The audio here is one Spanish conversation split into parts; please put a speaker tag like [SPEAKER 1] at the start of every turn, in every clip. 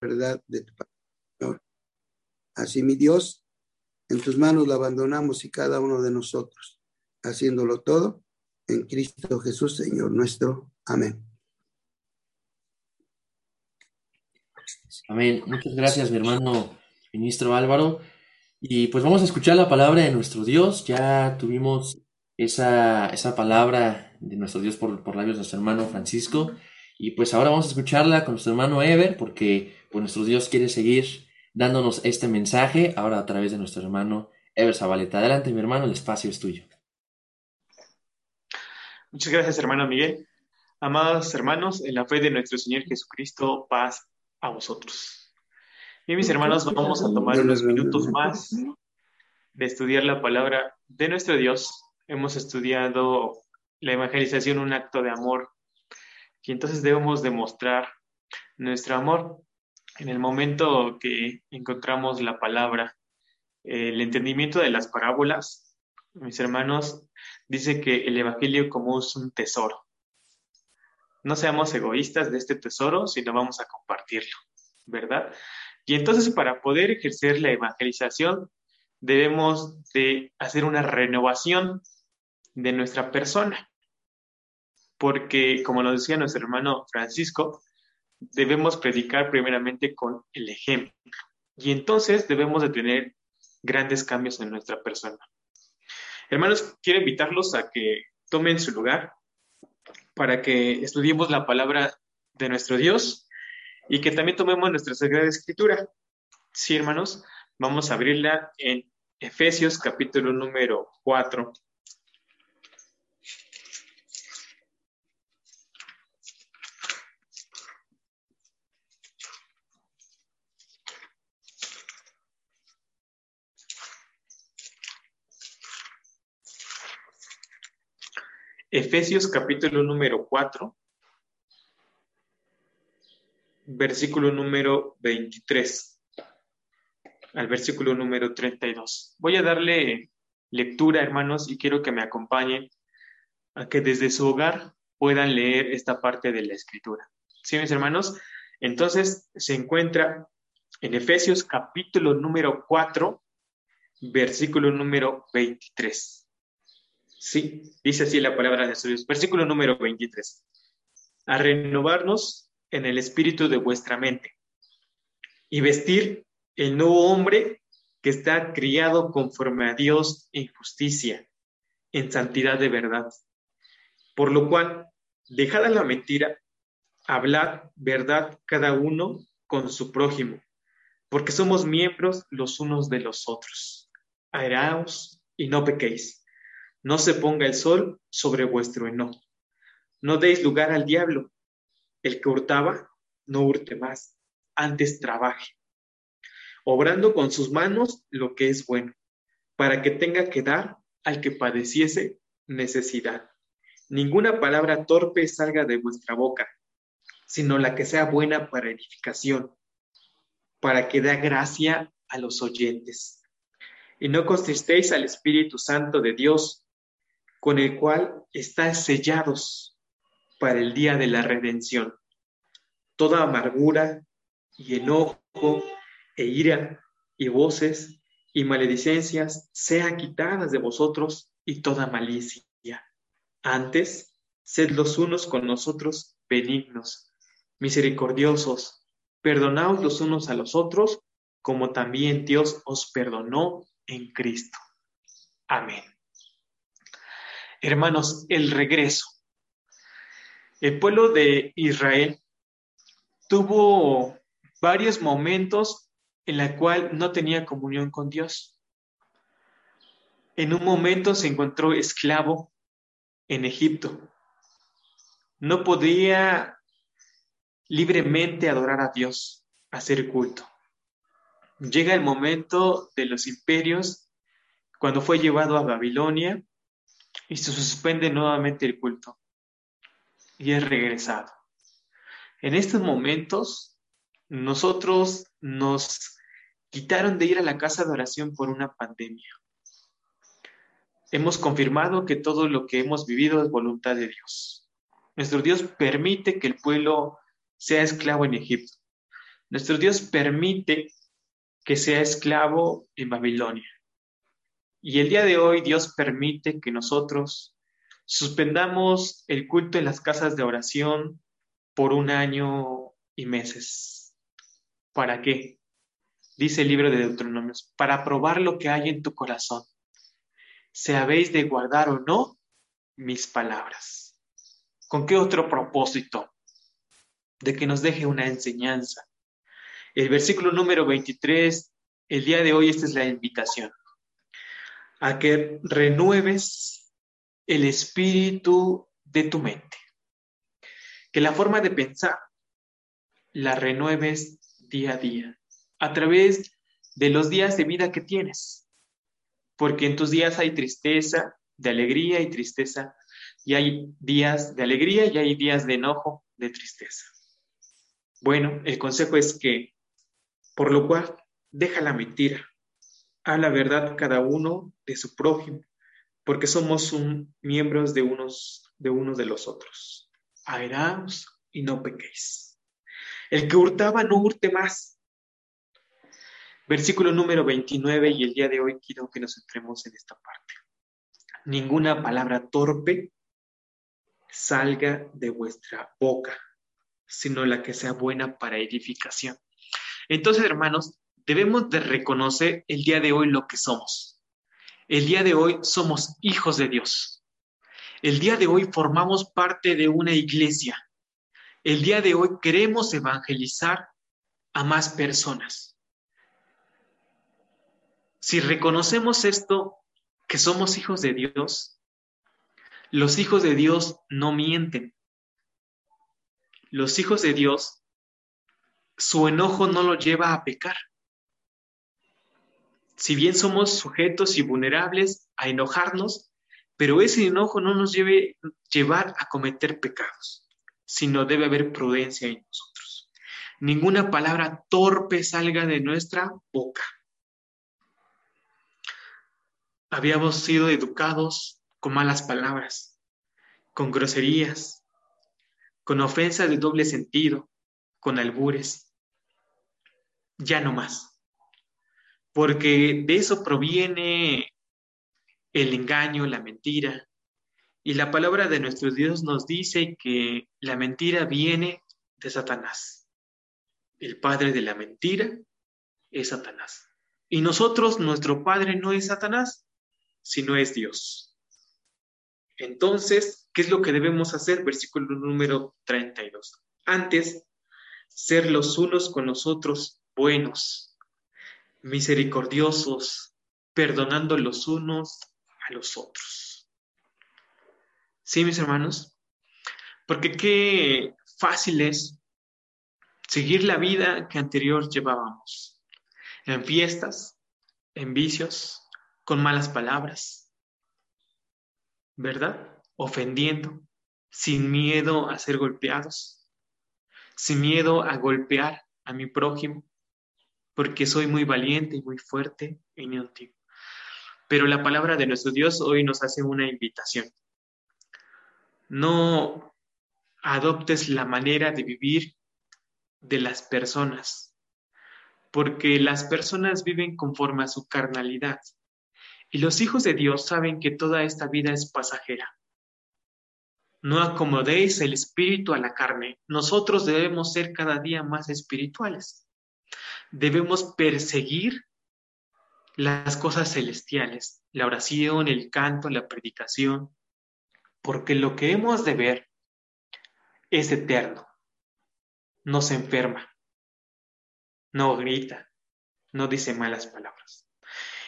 [SPEAKER 1] Verdad de tu palabra. Así, mi Dios, en tus manos la abandonamos y cada uno de nosotros, haciéndolo todo en Cristo Jesús, Señor nuestro. Amén.
[SPEAKER 2] Amén. Muchas gracias, mi hermano ministro Álvaro. Y pues vamos a escuchar la palabra de nuestro Dios. Ya tuvimos esa, esa palabra de nuestro Dios por, por labios de nuestro hermano Francisco. Y pues ahora vamos a escucharla con nuestro hermano Ever, porque pues, nuestro Dios quiere seguir dándonos este mensaje ahora a través de nuestro hermano Ever Zabaleta. Adelante, mi hermano, el espacio es tuyo.
[SPEAKER 3] Muchas gracias, hermano Miguel. Amados hermanos, en la fe de nuestro Señor Jesucristo, paz a vosotros. Bien, mis hermanos, vamos a tomar unos minutos más de estudiar la palabra de nuestro Dios. Hemos estudiado la evangelización, un acto de amor, y entonces debemos demostrar nuestro amor en el momento que encontramos la palabra, el entendimiento de las parábolas. Mis hermanos, dice que el Evangelio como es un tesoro. No seamos egoístas de este tesoro, sino vamos a compartirlo, ¿verdad? Y entonces para poder ejercer la evangelización debemos de hacer una renovación de nuestra persona. Porque, como lo decía nuestro hermano Francisco, debemos predicar primeramente con el ejemplo. Y entonces debemos de tener grandes cambios en nuestra persona. Hermanos, quiero invitarlos a que tomen su lugar para que estudiemos la palabra de nuestro Dios y que también tomemos nuestra Sagrada Escritura. Sí, hermanos, vamos a abrirla en Efesios capítulo número 4. Efesios capítulo número 4, versículo número 23 al versículo número 32. Voy a darle lectura, hermanos, y quiero que me acompañen a que desde su hogar puedan leer esta parte de la escritura. ¿Sí, mis hermanos? Entonces se encuentra en Efesios capítulo número 4, versículo número 23. Sí, dice así la palabra de Dios. Versículo número 23. A renovarnos en el espíritu de vuestra mente y vestir el nuevo hombre que está criado conforme a Dios en justicia, en santidad de verdad. Por lo cual, dejada la mentira, hablad verdad cada uno con su prójimo, porque somos miembros los unos de los otros. Airaos y no pequéis. No se ponga el sol sobre vuestro enojo. No deis lugar al diablo. El que hurtaba, no hurte más, antes trabaje, obrando con sus manos lo que es bueno, para que tenga que dar al que padeciese necesidad. Ninguna palabra torpe salga de vuestra boca, sino la que sea buena para edificación, para que dé gracia a los oyentes. Y no consistéis al Espíritu Santo de Dios, con el cual estáis sellados para el día de la redención. Toda amargura y enojo e ira y voces y maledicencias sean quitadas de vosotros y toda malicia. Antes, sed los unos con nosotros benignos, misericordiosos, perdonaos los unos a los otros, como también Dios os perdonó en Cristo. Amén. Hermanos, el regreso. El pueblo de Israel tuvo varios momentos en la cual no tenía comunión con Dios. En un momento se encontró esclavo en Egipto. No podía libremente adorar a Dios, hacer culto. Llega el momento de los imperios cuando fue llevado a Babilonia y se suspende nuevamente el culto y es regresado. En estos momentos, nosotros nos quitaron de ir a la casa de oración por una pandemia. Hemos confirmado que todo lo que hemos vivido es voluntad de Dios. Nuestro Dios permite que el pueblo sea esclavo en Egipto. Nuestro Dios permite que sea esclavo en Babilonia. Y el día de hoy Dios permite que nosotros suspendamos el culto en las casas de oración por un año y meses. ¿Para qué? Dice el libro de Deuteronomios, para probar lo que hay en tu corazón. Si habéis de guardar o no mis palabras. ¿Con qué otro propósito? De que nos deje una enseñanza. El versículo número 23, el día de hoy esta es la invitación a que renueves el espíritu de tu mente. Que la forma de pensar la renueves día a día, a través de los días de vida que tienes. Porque en tus días hay tristeza, de alegría y tristeza, y hay días de alegría y hay días de enojo, de tristeza. Bueno, el consejo es que, por lo cual, deja la mentira, a la verdad cada uno de su prójimo, porque somos miembros de unos, de de los otros. Airaos y no pequéis. El que hurtaba no hurte más. Versículo número 29 y el día de hoy quiero que nos entremos en esta parte. Ninguna palabra torpe salga de vuestra boca, sino la que sea buena para edificación. Entonces, hermanos, debemos de reconocer el día de hoy lo que somos. El día de hoy somos hijos de Dios. El día de hoy formamos parte de una iglesia. El día de hoy queremos evangelizar a más personas. Si reconocemos esto, que somos hijos de Dios, los hijos de Dios no mienten. Los hijos de Dios, su enojo no lo lleva a pecar si bien somos sujetos y vulnerables a enojarnos, pero ese enojo no nos debe llevar a cometer pecados, sino debe haber prudencia en nosotros. Ninguna palabra torpe salga de nuestra boca. Habíamos sido educados con malas palabras, con groserías, con ofensas de doble sentido, con albures. Ya no más porque de eso proviene el engaño, la mentira. Y la palabra de nuestro Dios nos dice que la mentira viene de Satanás. El padre de la mentira es Satanás. Y nosotros, nuestro padre no es Satanás, sino es Dios. Entonces, ¿qué es lo que debemos hacer? Versículo número 32. Antes, ser los unos con los otros buenos, misericordiosos, perdonando los unos a los otros. ¿Sí, mis hermanos? Porque qué fácil es seguir la vida que anterior llevábamos, en fiestas, en vicios, con malas palabras, ¿verdad? Ofendiendo, sin miedo a ser golpeados, sin miedo a golpear a mi prójimo, porque soy muy valiente y muy fuerte en mi Pero la palabra de nuestro Dios hoy nos hace una invitación. No adoptes la manera de vivir de las personas, porque las personas viven conforme a su carnalidad. Y los hijos de Dios saben que toda esta vida es pasajera. No acomodéis el espíritu a la carne. Nosotros debemos ser cada día más espirituales. Debemos perseguir las cosas celestiales, la oración, el canto, la predicación, porque lo que hemos de ver es eterno. No se enferma, no grita, no dice malas palabras.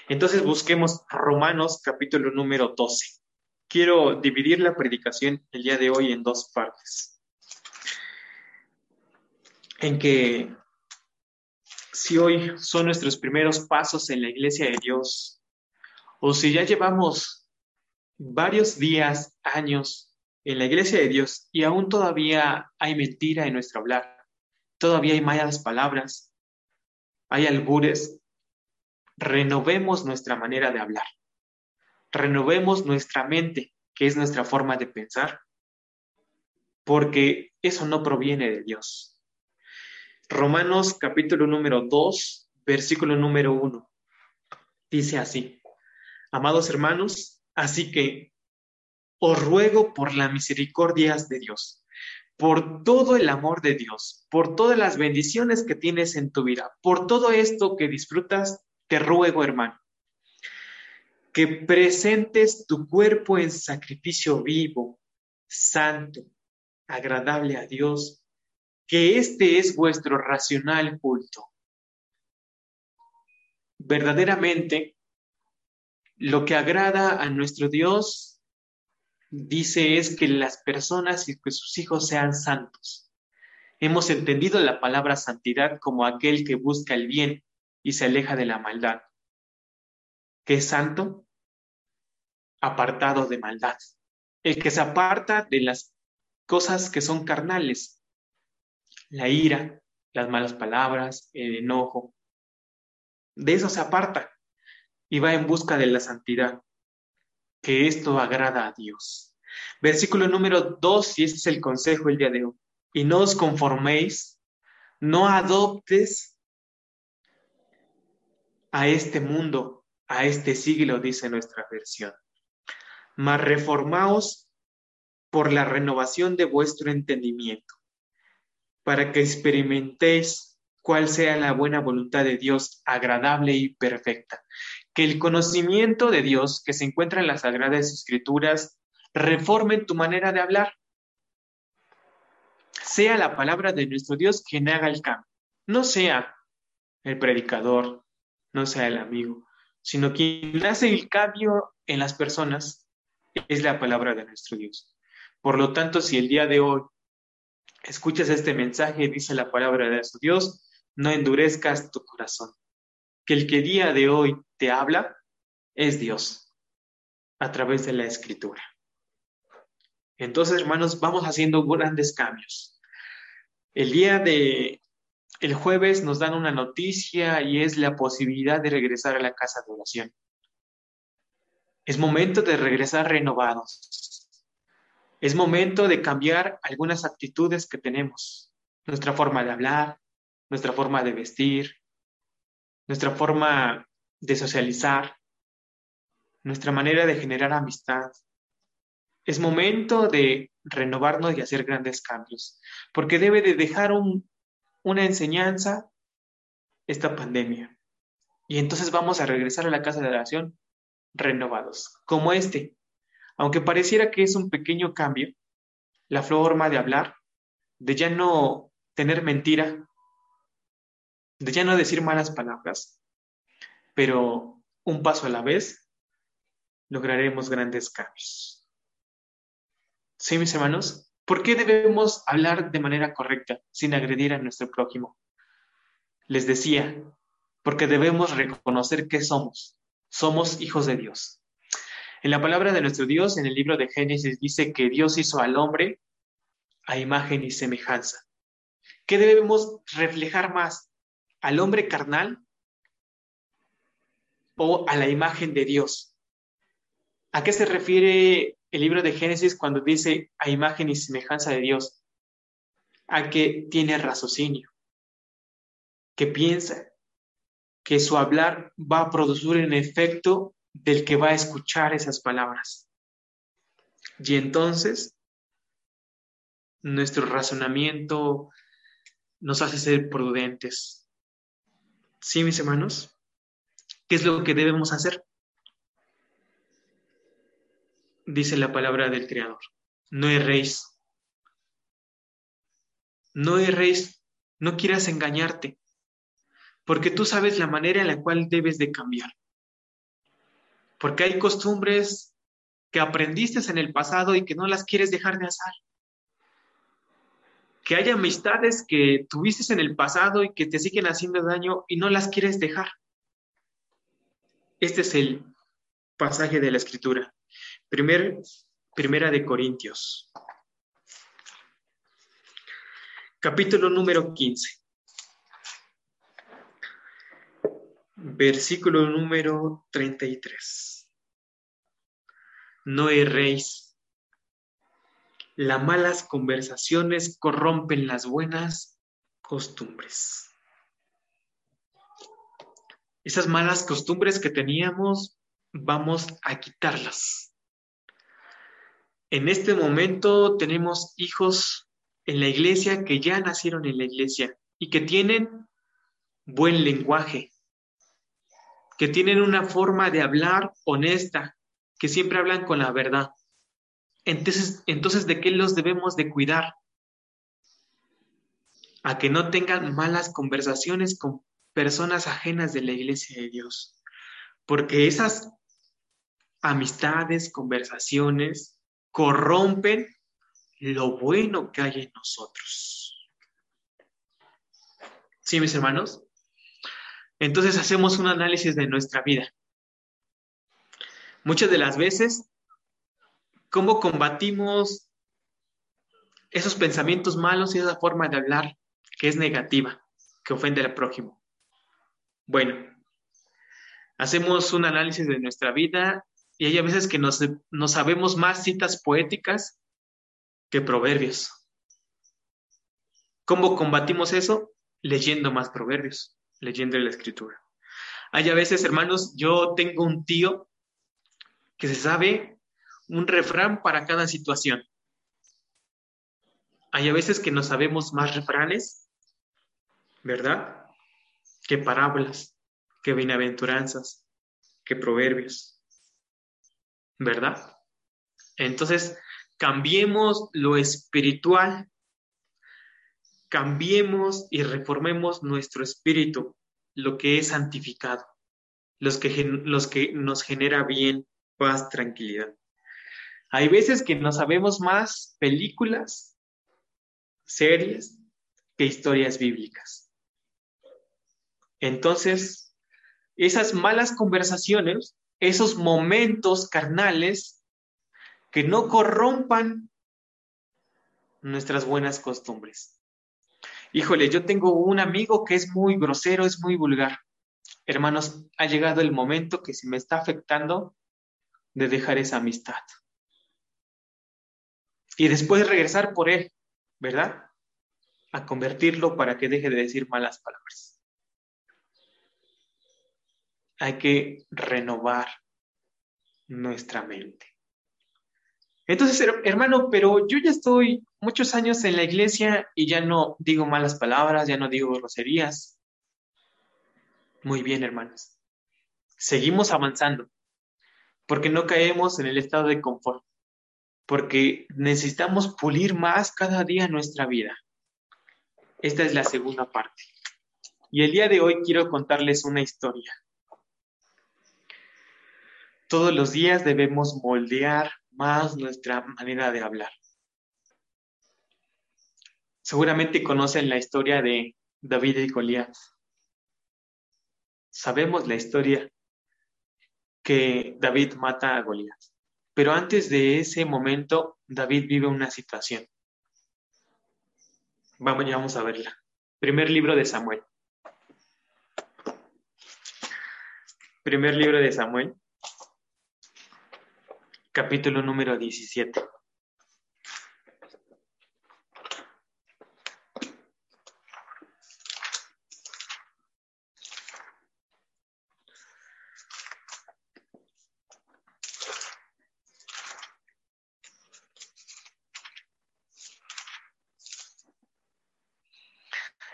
[SPEAKER 3] Entonces busquemos Romanos capítulo número 12. Quiero dividir la predicación el día de hoy en dos partes. En que si hoy son nuestros primeros pasos en la iglesia de Dios, o si ya llevamos varios días, años en la iglesia de Dios y aún todavía hay mentira en nuestro hablar, todavía hay malas palabras, hay albures, renovemos nuestra manera de hablar renovemos nuestra mente, que es nuestra forma de pensar, porque eso no proviene de Dios. Romanos capítulo número 2, versículo número 1, dice así, amados hermanos, así que os ruego por las misericordias de Dios, por todo el amor de Dios, por todas las bendiciones que tienes en tu vida, por todo esto que disfrutas, te ruego, hermano, que presentes tu cuerpo en sacrificio vivo, santo, agradable a Dios, que este es vuestro racional culto. Verdaderamente, lo que agrada a nuestro Dios, dice, es que las personas y que sus hijos sean santos. Hemos entendido la palabra santidad como aquel que busca el bien y se aleja de la maldad. ¿Qué es santo? Apartado de maldad. El que se aparta de las cosas que son carnales. La ira, las malas palabras, el enojo. De eso se aparta y va en busca de la santidad. Que esto agrada a Dios. Versículo número 2, y este es el consejo el día de hoy. Y no os conforméis, no adoptes a este mundo, a este siglo, dice nuestra versión. Mas reformaos por la renovación de vuestro entendimiento, para que experimentéis cuál sea la buena voluntad de Dios, agradable y perfecta. Que el conocimiento de Dios que se encuentra en las Sagradas Escrituras reforme tu manera de hablar. Sea la palabra de nuestro Dios quien haga el cambio. No sea el predicador, no sea el amigo, sino quien hace el cambio en las personas es la palabra de nuestro Dios. Por lo tanto, si el día de hoy escuchas este mensaje, dice la palabra de nuestro Dios, no endurezcas tu corazón. Que el que día de hoy te habla es Dios a través de la escritura. Entonces, hermanos, vamos haciendo grandes cambios. El día de el jueves nos dan una noticia y es la posibilidad de regresar a la casa de oración. Es momento de regresar renovados. Es momento de cambiar algunas actitudes que tenemos. Nuestra forma de hablar, nuestra forma de vestir, nuestra forma de socializar, nuestra manera de generar amistad. Es momento de renovarnos y hacer grandes cambios, porque debe de dejar un, una enseñanza esta pandemia. Y entonces vamos a regresar a la casa de oración renovados, como este. Aunque pareciera que es un pequeño cambio, la forma de hablar, de ya no tener mentira, de ya no decir malas palabras, pero un paso a la vez, lograremos grandes cambios. ¿Sí, mis hermanos? ¿Por qué debemos hablar de manera correcta, sin agredir a nuestro prójimo? Les decía, porque debemos reconocer que somos. Somos hijos de Dios. En la palabra de nuestro Dios, en el libro de Génesis, dice que Dios hizo al hombre a imagen y semejanza. ¿Qué debemos reflejar más? ¿Al hombre carnal o a la imagen de Dios? ¿A qué se refiere el libro de Génesis cuando dice a imagen y semejanza de Dios, a que tiene raciocinio, que piensa, que su hablar va a producir un efecto del que va a escuchar esas palabras. Y entonces nuestro razonamiento nos hace ser prudentes. ¿Sí, mis hermanos? ¿Qué es lo que debemos hacer? Dice la palabra del Creador. No erréis. No erréis. No quieras engañarte. Porque tú sabes la manera en la cual debes de cambiar. Porque hay costumbres que aprendiste en el pasado y que no las quieres dejar de hacer que hay amistades que tuviste en el pasado y que te siguen haciendo daño y no las quieres dejar. Este es el pasaje de la escritura. Primer, primera de Corintios. Capítulo número 15. Versículo número 33. No erréis las malas conversaciones corrompen las buenas costumbres. Esas malas costumbres que teníamos, vamos a quitarlas. En este momento tenemos hijos en la iglesia que ya nacieron en la iglesia y que tienen buen lenguaje, que tienen una forma de hablar honesta, que siempre hablan con la verdad. Entonces, entonces, ¿de qué los debemos de cuidar? A que no tengan malas conversaciones con personas ajenas de la iglesia de Dios. Porque esas amistades, conversaciones, corrompen lo bueno que hay en nosotros. ¿Sí, mis hermanos? Entonces hacemos un análisis de nuestra vida. Muchas de las veces ¿Cómo combatimos esos pensamientos malos y esa forma de hablar que es negativa, que ofende al prójimo? Bueno, hacemos un análisis de nuestra vida y hay a veces que nos, sabemos más citas poéticas que proverbios. ¿Cómo combatimos eso? Leyendo más proverbios, leyendo la escritura. Hay a veces, hermanos, yo tengo un tío que se sabe un refrán para cada situación. Hay a veces que no sabemos más refranes, ¿verdad? Que parábolas, que bienaventuranzas, que proverbios, ¿verdad? Entonces, cambiemos lo espiritual, cambiemos y reformemos nuestro espíritu, lo que es santificado, los que, los que nos genera bien, paz, tranquilidad. Hay veces que no sabemos más películas, series, que historias bíblicas. Entonces, esas malas conversaciones, esos momentos carnales que no corrompan nuestras buenas costumbres. Híjole, yo tengo un amigo que es muy grosero, es muy vulgar. Hermanos, ha llegado el momento que se me está afectando de dejar esa amistad y después regresar por él, ¿verdad? A convertirlo para que deje de decir malas palabras. Hay que renovar nuestra mente. Entonces, hermano, pero yo ya estoy muchos años en la iglesia y ya no digo malas palabras, ya no digo groserías. Muy bien, hermanos. Seguimos avanzando, porque no caemos en el estado de confort porque necesitamos pulir más cada día nuestra vida. Esta es la segunda parte. Y el día de hoy quiero contarles una historia. Todos los días debemos moldear más nuestra manera de hablar. Seguramente conocen la historia de David y Goliat. Sabemos la historia que David mata a Goliat. Pero antes de ese momento, David vive una situación. Vamos, ya vamos a verla. Primer libro de Samuel. Primer libro de Samuel, capítulo número 17.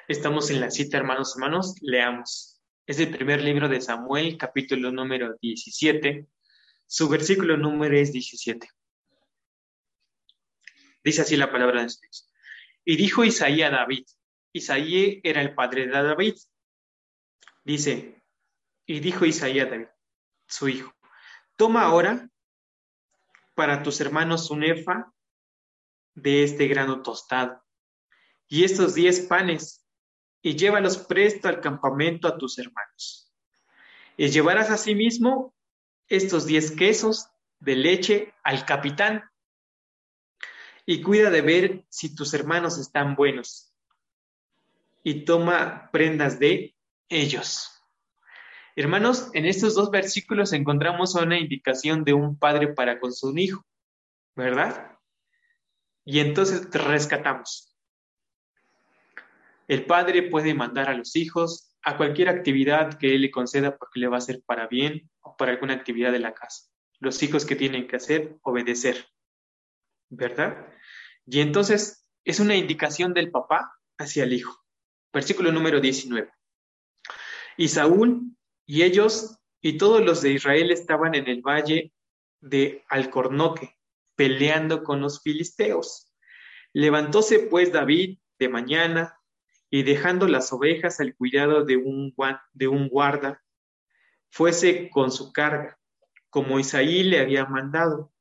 [SPEAKER 3] Estamos en la cita, hermanos, hermanos, leamos. Es el primer libro de Samuel, capítulo número 17. Su versículo número es 17. Dice así la palabra de Dios. Y dijo Isaí a David. Isaí era el padre de David. Dice, y dijo Isaí a David, su hijo, toma ahora para tus hermanos un efa de este grano tostado y estos diez panes y llévalos presto al campamento a tus hermanos. Y llevarás asimismo estos diez quesos de leche al capitán. Y cuida de ver si tus hermanos están buenos. Y toma prendas de ellos. Hermanos, en estos dos versículos encontramos una indicación de un padre para con su hijo, ¿verdad? Y entonces rescatamos. El padre puede mandar a los hijos a cualquier actividad que él le conceda porque le va a ser para bien o para alguna actividad de la casa. Los hijos que tienen que hacer, obedecer. ¿Verdad? Y entonces es una indicación del papá hacia el hijo. Versículo número 19. Y Saúl y ellos y todos los de Israel estaban en el valle de Alcornoque, peleando con los filisteos. Levantóse pues David de mañana y dejando las ovejas al cuidado de un, de un guarda, fuese con su carga, como Isaí le había mandado,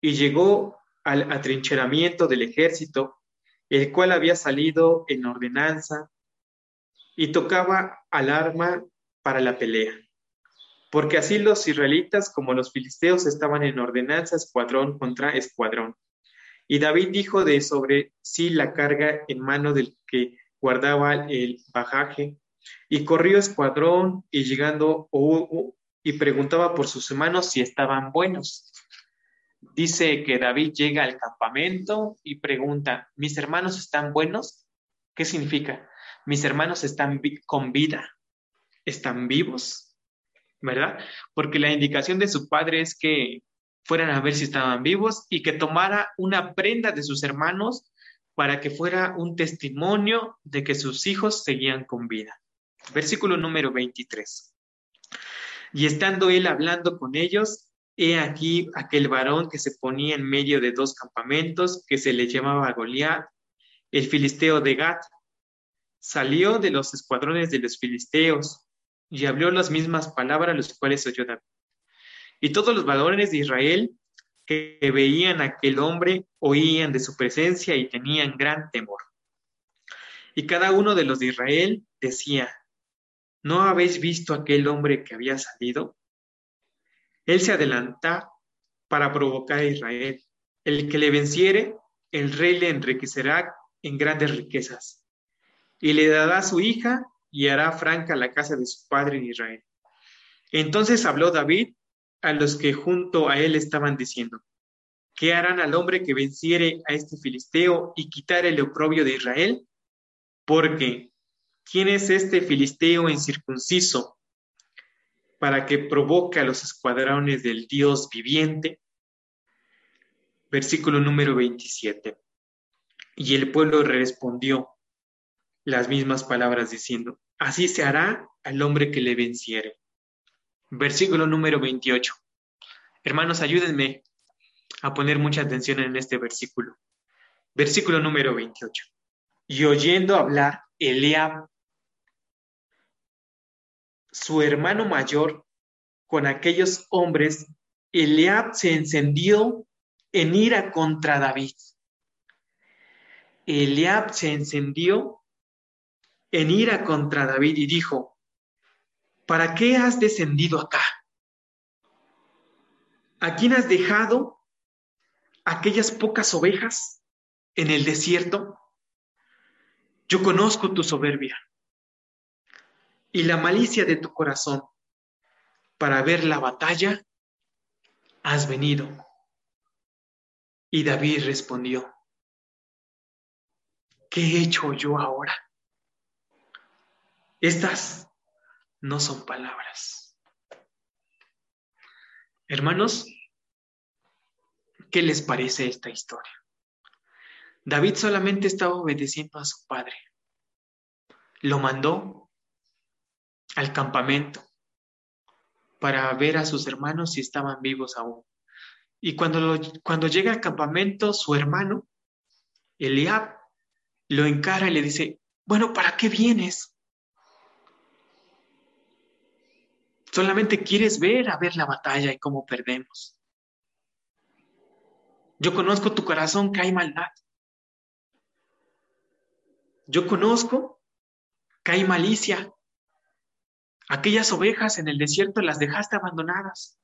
[SPEAKER 3] y llegó al atrincheramiento del ejército, el cual había salido en ordenanza, y tocaba al arma para la pelea. Porque así los israelitas como los filisteos estaban en ordenanza escuadrón contra escuadrón. Y David dijo de sobre sí la carga en mano del que guardaba el bajaje, y corrió escuadrón y llegando y preguntaba por sus hermanos si estaban buenos. Dice que David llega al campamento y pregunta, ¿mis hermanos están buenos? ¿Qué significa? Mis hermanos están con vida, están vivos, ¿verdad? Porque la indicación de su padre es que fueran a ver si estaban vivos y que tomara una prenda de sus hermanos para que fuera un testimonio de que sus hijos seguían con vida. Versículo número 23. Y estando él hablando con ellos, he aquí aquel varón que se ponía en medio de dos campamentos, que se le llamaba Goliat, el filisteo de Gat, salió de los escuadrones de los filisteos y habló las mismas palabras los cuales oyó David. Y todos los varones de Israel que veían a aquel hombre oían de su presencia y tenían gran temor. Y cada uno de los de Israel decía, ¿no habéis visto aquel hombre que había salido? Él se adelanta para provocar a Israel. El que le venciere, el rey le enriquecerá en grandes riquezas, y le dará su hija y hará franca la casa de su padre en Israel. Entonces habló David a los que junto a él estaban diciendo, ¿qué harán al hombre que venciere a este filisteo y quitar el oprobio de Israel? Porque, ¿quién es este filisteo incircunciso para que provoque a los escuadrones del Dios viviente? Versículo número 27. Y el pueblo respondió las mismas palabras diciendo, así se hará al hombre que le venciere versículo número 28. Hermanos, ayúdenme a poner mucha atención en este versículo. Versículo número 28. Y oyendo hablar Eliab, su hermano mayor, con aquellos hombres, Eliab se encendió en ira contra David. Eliab se encendió en ira contra David y dijo, ¿para qué has descendido acá? ¿A quién has dejado aquellas pocas ovejas en el desierto? Yo conozco tu soberbia y la malicia de tu corazón. Para ver la batalla has venido. Y David respondió, ¿qué he hecho yo ahora? Estas no son palabras. Hermanos, ¿qué les parece esta historia? David solamente estaba obedeciendo a su padre. lo mandó al campamento para ver a sus hermanos si estaban vivos aún. Y cuando, cuando llega al campamento, su hermano, Eliab, lo encara y le dice, bueno, ¿para qué vienes? Solamente quieres ver a ver la batalla y cómo perdemos. Yo conozco tu corazón que hay maldad. Yo conozco que hay malicia. Aquellas ovejas en el desierto las dejaste abandonadas.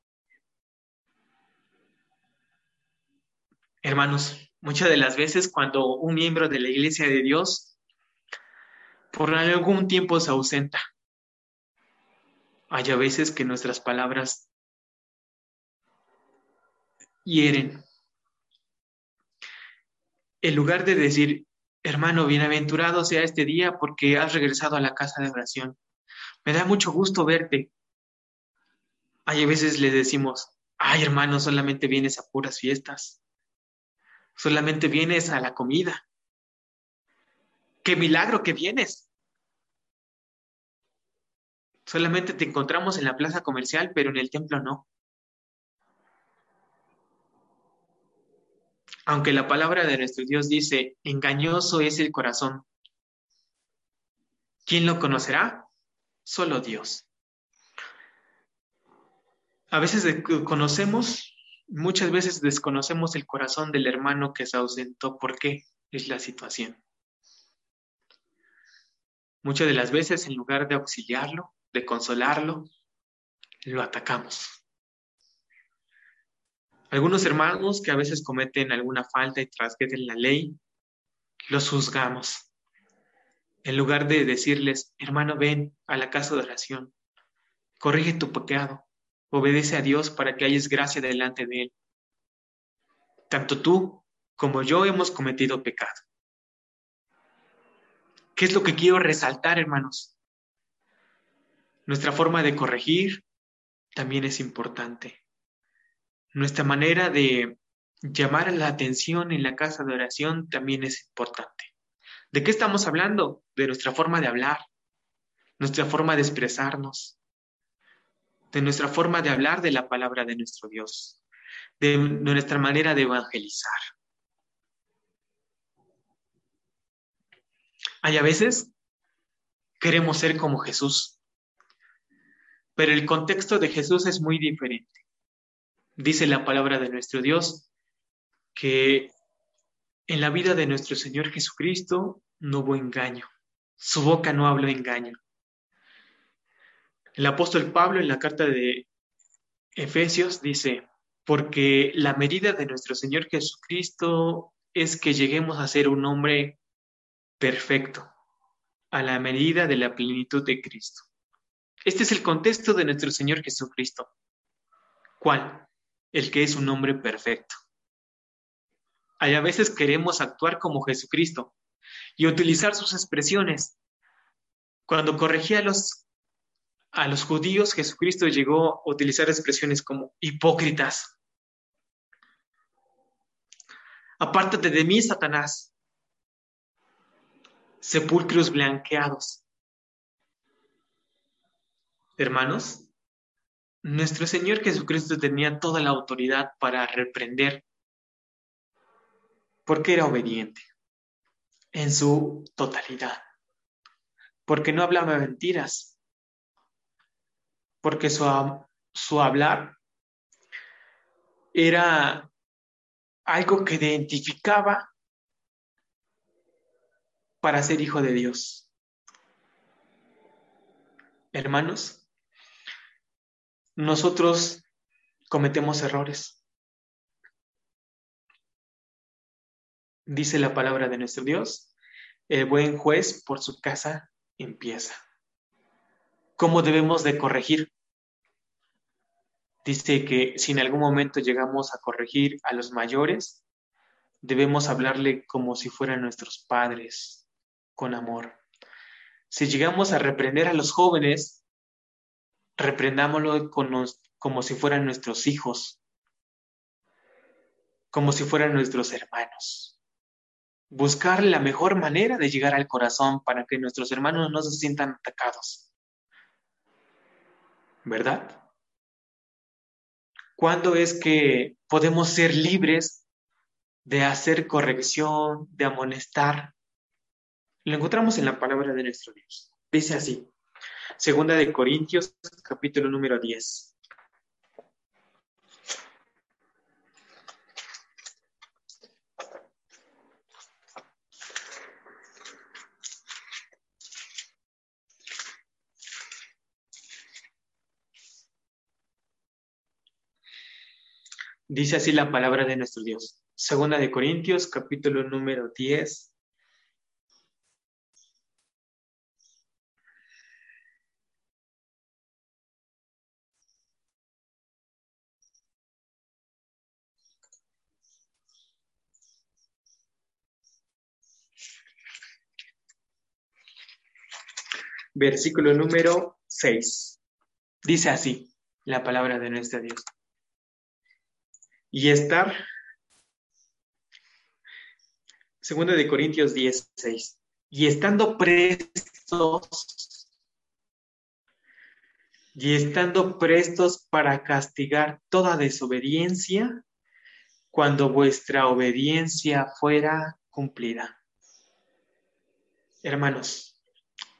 [SPEAKER 3] Hermanos, muchas de las veces cuando un miembro de la iglesia de Dios por algún tiempo se ausenta, hay a veces que nuestras palabras hieren. En lugar de decir, hermano, bienaventurado sea este día porque has regresado a la casa de oración. Me da mucho gusto verte. Hay a veces le decimos, ay hermano, solamente vienes a puras fiestas solamente vienes a la comida. Qué milagro que vienes. Solamente te encontramos en la plaza comercial, pero en el templo no. Aunque la palabra de nuestro Dios dice, engañoso es el corazón. ¿Quién lo conocerá? Solo Dios. A veces conocemos Muchas veces desconocemos el corazón del hermano que se ausentó. ¿Por qué? Es la situación. Muchas de las veces, en lugar de auxiliarlo, de consolarlo, lo atacamos. Algunos hermanos que a veces cometen alguna falta y transgreden la ley, los juzgamos. En lugar de decirles, hermano, ven a la casa de oración, corrige tu pecado, Obedece a Dios para que hayas gracia delante de Él. Tanto tú como yo hemos cometido pecado. ¿Qué es lo que quiero resaltar, hermanos? Nuestra forma de corregir también es importante. Nuestra manera de llamar la atención en la casa de oración también es importante. ¿De qué estamos hablando? De nuestra forma de hablar, nuestra forma de expresarnos, de nuestra forma de hablar de la palabra de nuestro Dios, de nuestra manera de evangelizar. Hay a veces queremos ser como Jesús, pero el contexto de Jesús es muy diferente. Dice la palabra de nuestro Dios que en la vida de nuestro Señor Jesucristo no hubo engaño, su boca no habló engaño. El apóstol Pablo en la carta de Efesios dice, porque la medida de nuestro Señor Jesucristo es que lleguemos a ser un hombre perfecto, a la medida de la plenitud de Cristo. Este es el contexto de nuestro Señor Jesucristo. ¿Cuál? El que es un hombre perfecto. Hay a veces queremos actuar como Jesucristo y utilizar sus expresiones. Cuando corregía a los a los judíos Jesucristo llegó a utilizar expresiones como hipócritas. Apártate de mí, Satanás. Sepulcros blanqueados. Hermanos, nuestro Señor Jesucristo tenía toda la autoridad para reprender porque era obediente en su totalidad, porque no hablaba mentiras, porque su, hablar era algo que identificaba para ser hijo de Dios. Hermanos, nosotros cometemos errores. Dice la palabra de nuestro Dios, el buen juez por su casa empieza. ¿Cómo debemos de corregir? Dice que si en algún momento llegamos a corregir a los mayores, debemos hablarle como si fueran nuestros padres, con amor. Si llegamos a reprender a los jóvenes, reprendámoslo como si fueran nuestros hijos, como si fueran nuestros hermanos. buscar la mejor manera de llegar al corazón para que nuestros hermanos no se sientan atacados. ¿Verdad? ¿Cuándo es que podemos ser libres de hacer corrección, de amonestar? Lo encontramos en la palabra de nuestro Dios. Dice así, segunda de Corintios, capítulo número 10. Dice así la palabra de nuestro Dios. Segunda de Corintios, capítulo número 10. Versículo número 6. Dice así la palabra de nuestro Dios y estar, segundo de Corintios 16, y estando prestos, y estando prestos para castigar toda desobediencia cuando vuestra obediencia fuera cumplida. Hermanos,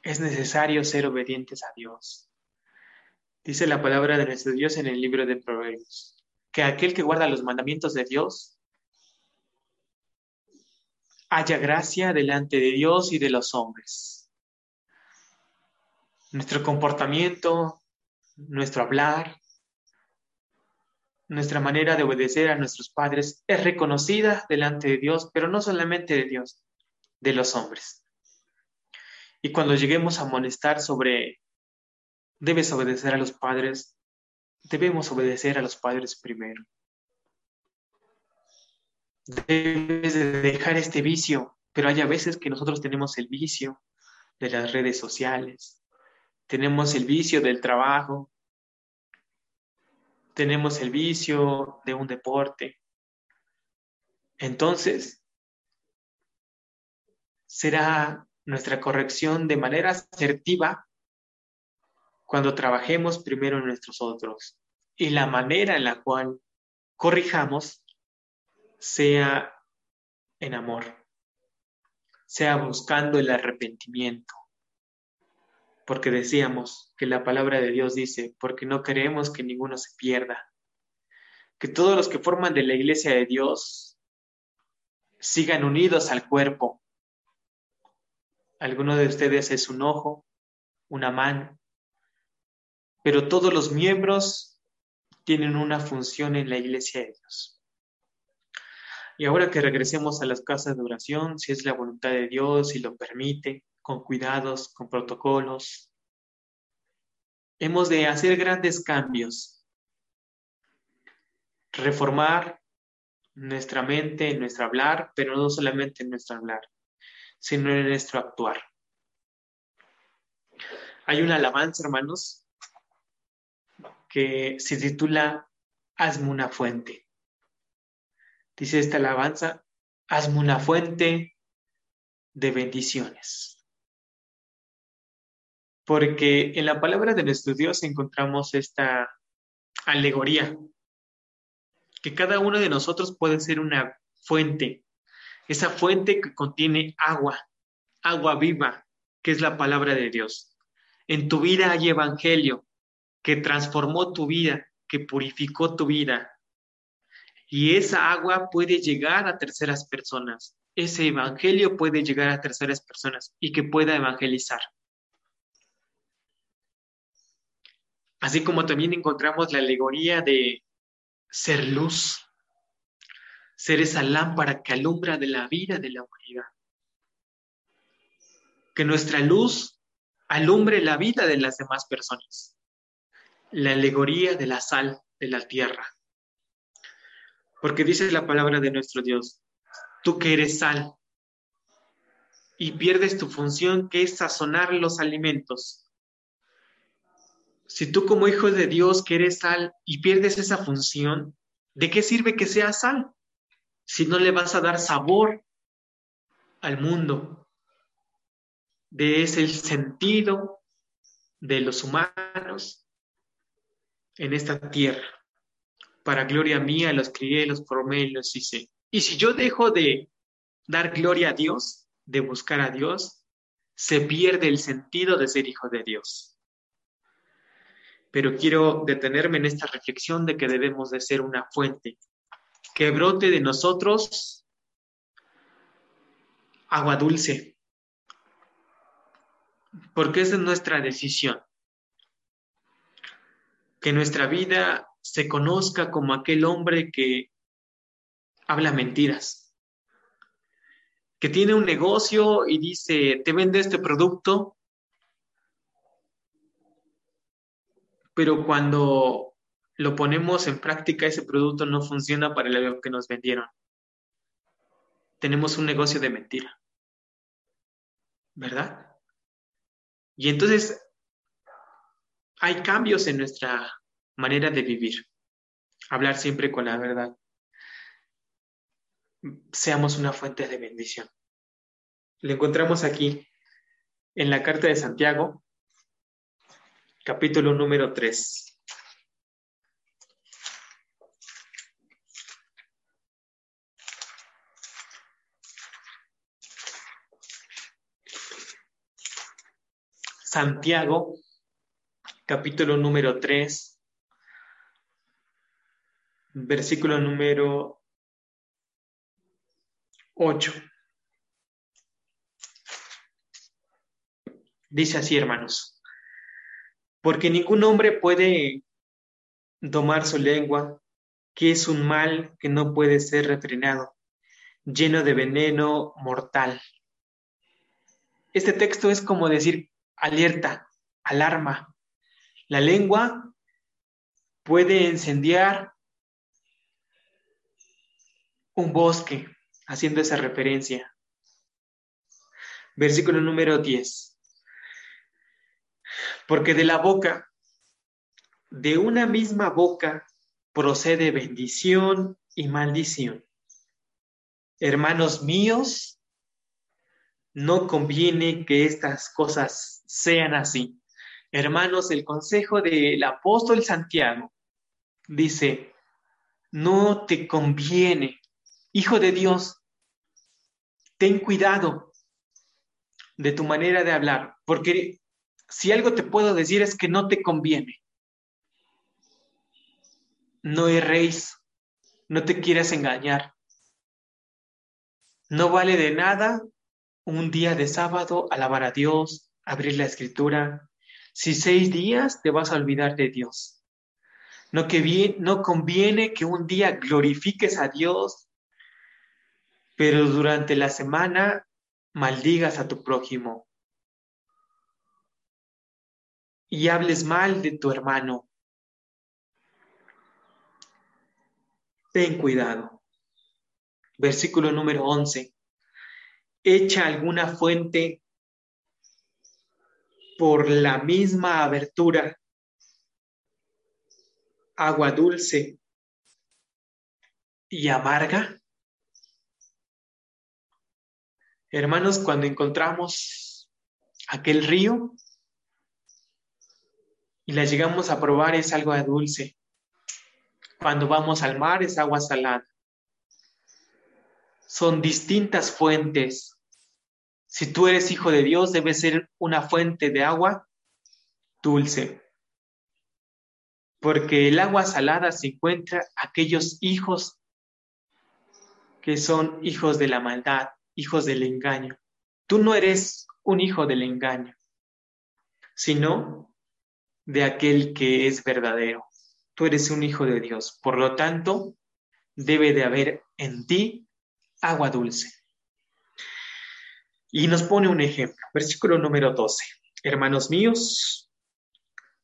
[SPEAKER 3] es necesario ser obedientes a Dios. Dice la palabra de nuestro Dios en el libro de Proverbios que aquel que guarda los mandamientos de Dios haya gracia delante de Dios y de los hombres. Nuestro comportamiento, nuestro hablar, nuestra manera de obedecer a nuestros padres es reconocida delante de Dios, pero no solamente de Dios, de los hombres. Y cuando lleguemos a amonestar sobre debes obedecer a los padres, debemos obedecer a los padres primero. Debes de dejar este vicio, pero hay a veces que nosotros tenemos el vicio de las redes sociales, tenemos el vicio del trabajo, tenemos el vicio de un deporte. Entonces, será nuestra corrección de manera asertiva cuando trabajemos primero en nuestros otros y la manera en la cual corrijamos sea en amor, sea buscando el arrepentimiento. Porque decíamos que la palabra de Dios dice, porque no queremos que ninguno se pierda, que todos los que forman de la iglesia de Dios sigan unidos al cuerpo. Alguno de ustedes es un ojo, una mano, pero todos los miembros tienen una función en la iglesia de Dios. Y ahora que regresemos a las casas de oración, si es la voluntad de Dios, si lo permite, con cuidados, con protocolos, hemos de hacer grandes cambios, reformar nuestra mente, en nuestro hablar, pero no solamente en nuestro hablar, sino en nuestro actuar. Hay una alabanza, hermanos, que se titula Hazme una fuente. Dice esta alabanza, hazme una fuente de bendiciones. Porque en la palabra de nuestro Dios encontramos esta alegoría, que cada uno de nosotros puede ser una fuente, esa fuente que contiene agua, agua viva, que es la palabra de Dios. En tu vida hay evangelio, que transformó tu vida, que purificó tu vida. Y esa agua puede llegar a terceras personas. Ese evangelio puede llegar a terceras personas y que pueda evangelizar. Así como también encontramos la alegoría de ser luz, ser esa lámpara que alumbra de la vida de la humanidad. Que nuestra luz alumbre la vida de las demás personas la alegoría de la sal de la tierra. Porque dice la palabra de nuestro Dios, tú que eres sal y pierdes tu función que es sazonar los alimentos. Si tú como hijo de Dios que eres sal y pierdes esa función, ¿de qué sirve que sea sal? Si no le vas a dar sabor al mundo, de ese sentido de los humanos en esta tierra. Para gloria mía los crié, los formé y los hice. Y si yo dejo de dar gloria a Dios, de buscar a Dios, se pierde el sentido de ser hijo de Dios. Pero quiero detenerme en esta reflexión de que debemos de ser una fuente que brote de nosotros agua dulce, porque esa es nuestra decisión. Que nuestra vida se conozca como aquel hombre que habla mentiras, que tiene un negocio y dice, te vende este producto, pero cuando lo ponemos en práctica, ese producto no funciona para lo que nos vendieron. Tenemos un negocio de mentira. ¿Verdad? Y entonces hay cambios en nuestra manera de vivir. Hablar siempre con la verdad. Seamos una fuente de bendición. Lo encontramos aquí en la carta de Santiago, capítulo número 3. Santiago, capítulo número 3, versículo número 8. Dice así, hermanos, porque ningún hombre puede domar su lengua, que es un mal que no puede ser refrenado, lleno de veneno mortal. Este texto es como decir, alerta, alarma. La lengua puede incendiar un bosque, haciendo esa referencia. Versículo número 10. Porque de la boca, de una misma boca, procede bendición y maldición. Hermanos míos, no conviene que estas cosas sean así. Hermanos, el consejo del apóstol Santiago dice, no te conviene, hijo de Dios, ten cuidado de tu manera de hablar, porque si algo te puedo decir es que no te conviene. No erréis, no te quieras engañar. No vale de nada un día de sábado alabar a Dios, abrir la escritura. Si seis días te vas a olvidar de Dios. No, que bien, no conviene que un día glorifiques a Dios, pero durante la semana maldigas a tu prójimo y hables mal de tu hermano. Ten cuidado. Versículo número 11 echa alguna fuente por la misma abertura, agua dulce y amarga? Hermanos, cuando encontramos aquel río y la llegamos a probar es agua dulce. Cuando vamos al mar es agua salada son distintas fuentes. Si tú eres hijo de Dios, debe ser una fuente de agua dulce. Porque el agua salada se encuentra aquellos hijos que son hijos de la maldad, hijos del engaño. Tú no eres un hijo del engaño, sino de aquel que es verdadero. Tú eres un hijo de Dios. Por lo tanto, debe de haber en ti agua dulce. Y nos pone un ejemplo, versículo número 12. Hermanos míos,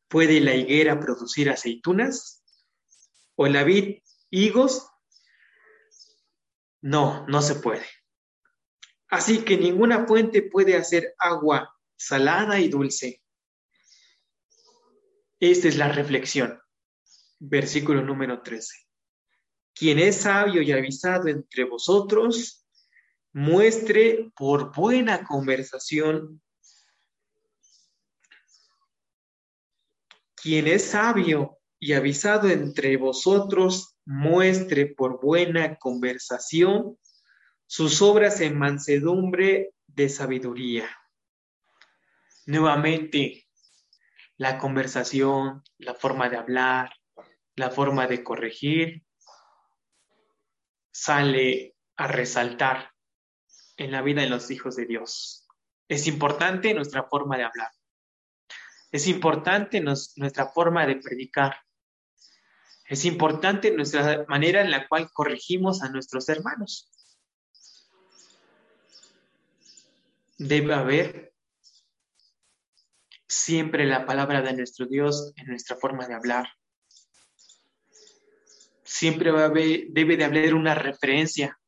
[SPEAKER 3] ¿puede la higuera producir aceitunas? ¿O la vid higos? No, no se puede. Así que ninguna fuente puede hacer agua salada y dulce. Esta es la reflexión. Versículo número 13. Quien es sabio y avisado entre vosotros, muestre por buena conversación quien es sabio y avisado entre vosotros, muestre por buena conversación sus obras en mansedumbre de sabiduría. Nuevamente, la conversación, la forma de hablar, la forma de corregir, sale a resaltar en la vida de los hijos de Dios. Es importante nuestra forma de hablar. Es importante nuestra forma de predicar. Es importante nuestra manera en la cual corregimos a nuestros hermanos. Debe haber siempre la palabra de nuestro Dios en nuestra forma de hablar. Siempre debe de haber una referencia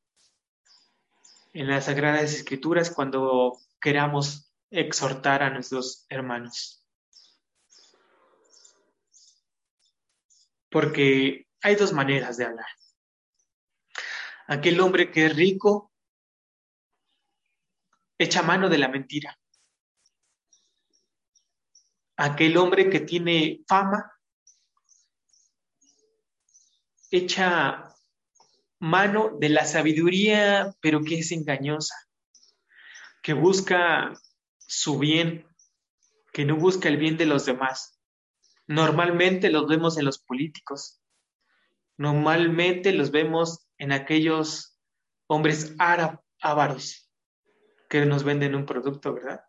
[SPEAKER 3] en las Sagradas Escrituras cuando queramos exhortar a nuestros hermanos. Porque hay dos maneras de hablar. Aquel hombre que es rico echa mano de la mentira. Aquel hombre que tiene fama echa mano de la sabiduría, pero que es engañosa, que busca su bien, que no busca el bien de los demás. Normalmente los vemos en los políticos, normalmente los vemos en aquellos hombres ávaros que nos venden un producto, ¿verdad?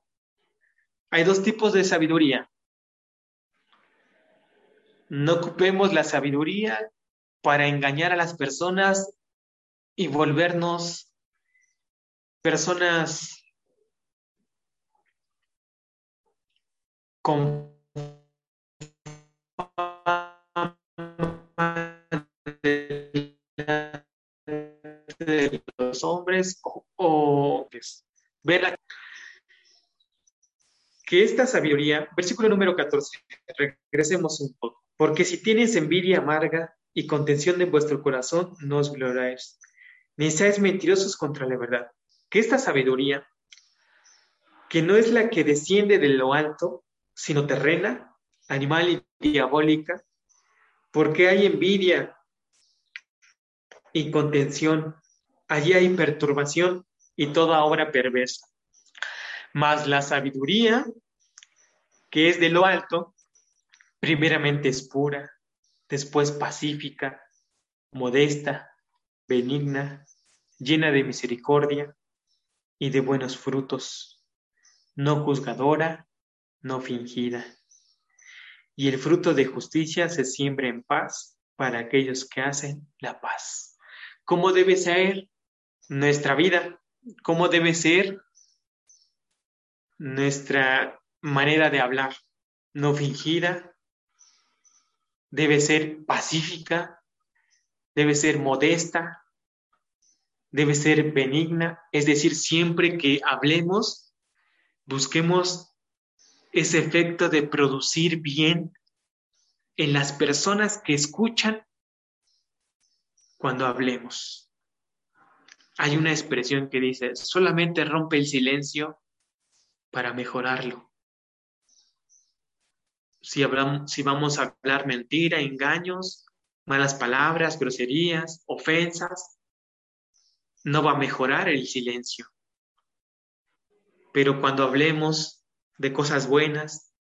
[SPEAKER 3] Hay dos tipos de sabiduría. No ocupemos la sabiduría para engañar a las personas y volvernos personas con de los hombres o, pues, ver que esta sabiduría, versículo número 14, regresemos un poco, porque si tienes envidia amarga y contención de vuestro corazón, no os gloriáis ni mentirosos contra la verdad. Que esta sabiduría, que no es la que desciende de lo alto, sino terrena, animal y diabólica, porque hay envidia y contención, allí hay perturbación y toda obra perversa. Mas la sabiduría, que es de lo alto, primeramente es pura, después pacífica, modesta, benigna, llena de misericordia y de buenos frutos, no juzgadora, no fingida. Y el fruto de justicia se siembra en paz para aquellos que hacen la paz. ¿Cómo debe ser nuestra vida? ¿Cómo debe ser nuestra manera de hablar? No fingida, debe ser pacífica, debe ser modesta, debe ser benigna, es decir, siempre que hablemos, busquemos ese efecto de producir bien en las personas que escuchan cuando hablemos. Hay una expresión que dice, solamente rompe el silencio para mejorarlo. Si, si vamos a hablar mentira, engaños, malas palabras, groserías, ofensas, no va a mejorar el silencio. Pero cuando hablemos de cosas buenas,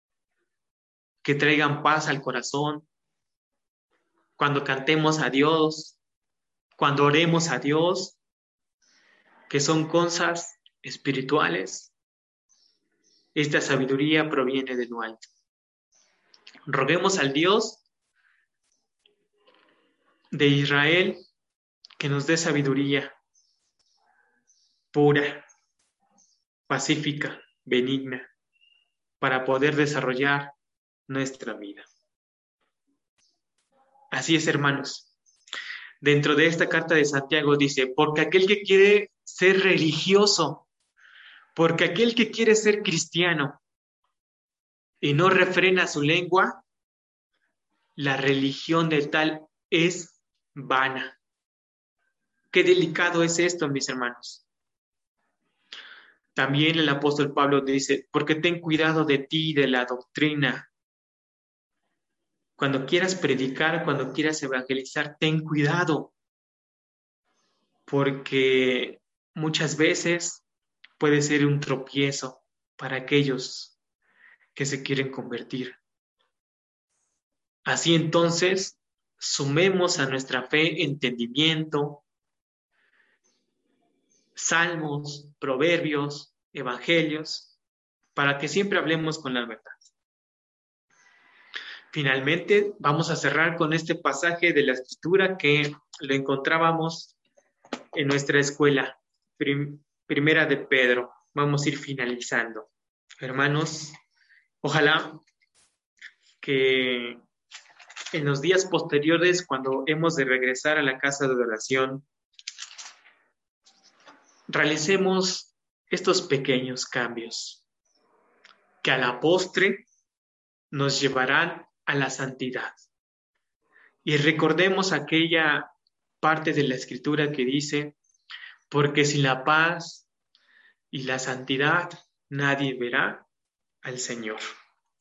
[SPEAKER 3] que traigan paz al corazón, cuando cantemos a Dios, cuando oremos a Dios, que son cosas espirituales, esta sabiduría proviene de lo alto. Roguemos al Dios de Israel que nos dé sabiduría pura, pacífica, benigna, para poder desarrollar nuestra vida. Así es, hermanos. Dentro de esta carta de Santiago dice, porque aquel que quiere ser religioso, porque aquel que quiere ser cristiano y no refrena su lengua, la religión de tal es vana. Qué delicado es esto, mis hermanos. También el apóstol Pablo dice, porque ten cuidado de ti y de la doctrina. Cuando quieras predicar, cuando quieras evangelizar, ten cuidado, porque muchas veces puede ser un tropiezo para aquellos que se quieren convertir. Así entonces, sumemos a nuestra fe entendimiento, salmos, proverbios, evangelios, para que siempre hablemos con la verdad. Finalmente, vamos a cerrar con este pasaje de la escritura que lo encontrábamos en nuestra escuela, primera de Pedro. Vamos a ir finalizando. Hermanos, ojalá que en los días posteriores, cuando hemos de regresar a la casa de oración, realicemos estos pequeños cambios que a la postre nos llevarán a la santidad. Y recordemos aquella parte de la escritura que dice, porque sin la paz y la santidad nadie verá al Señor.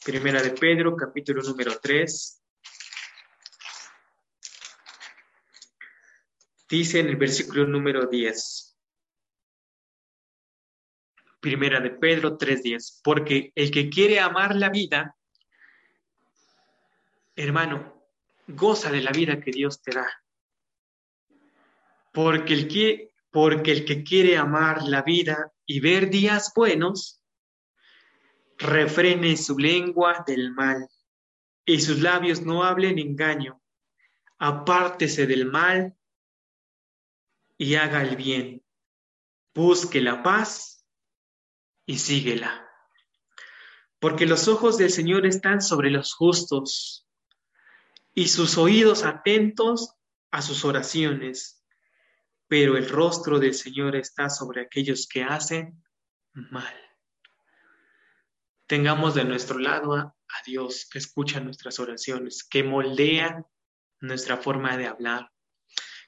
[SPEAKER 3] Primera de Pedro, capítulo número 3. Dice en el versículo número 10. Primera de Pedro 3.10, porque el que quiere amar la vida, hermano, goza de la vida que Dios te da. Porque el que, porque el que quiere amar la vida y ver días buenos, refrene su lengua del mal y sus labios no hablen engaño. Apártese del mal y haga el bien. Busque la paz y síguela. Porque los ojos del Señor están sobre los justos y sus oídos atentos a sus oraciones, pero el rostro del Señor está sobre aquellos que hacen mal. Tengamos de nuestro lado a, Dios que escucha nuestras oraciones, que moldea nuestra forma de hablar,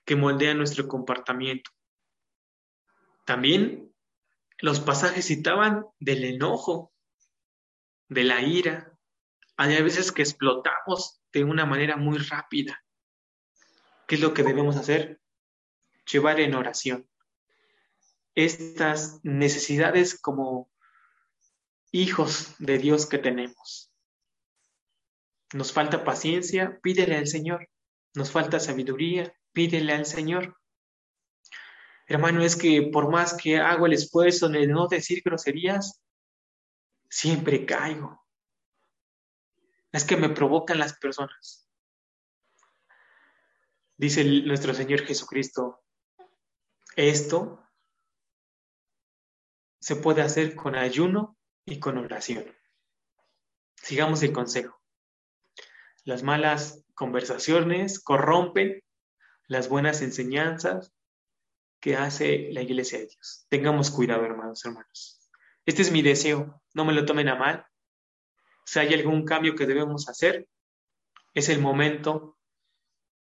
[SPEAKER 3] que moldea nuestro comportamiento. También los pasajes citaban del enojo, de la ira. Hay veces que explotamos de una manera muy rápida. ¿Qué es lo que debemos hacer? Llevar en oración estas necesidades como hijos de Dios que tenemos. Nos falta paciencia, pídele al Señor. Nos falta sabiduría, pídele al Señor. Hermano, es que por más que hago el esfuerzo de no decir groserías, siempre caigo. Es que me provocan las personas. Dice nuestro Señor Jesucristo, esto se puede hacer con ayuno y con oración. Sigamos el consejo. Las malas conversaciones corrompen las buenas enseñanzas que hace la iglesia de Dios. Tengamos cuidado, hermanos, hermanos. Este es mi deseo, no me lo tomen a mal. Si hay algún cambio que debemos hacer, es el momento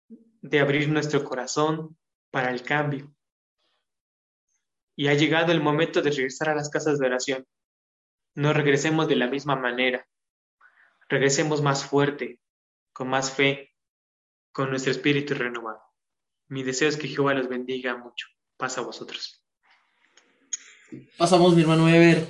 [SPEAKER 3] de abrir nuestro corazón para el cambio. Y ha llegado el momento de regresar a las casas de oración. No regresemos de la misma manera. Regresemos más fuerte, con más fe, con nuestro espíritu renovado. Mi deseo es que Jehová los bendiga mucho pasa a vosotros.
[SPEAKER 2] Pasamos, mi hermano Ever.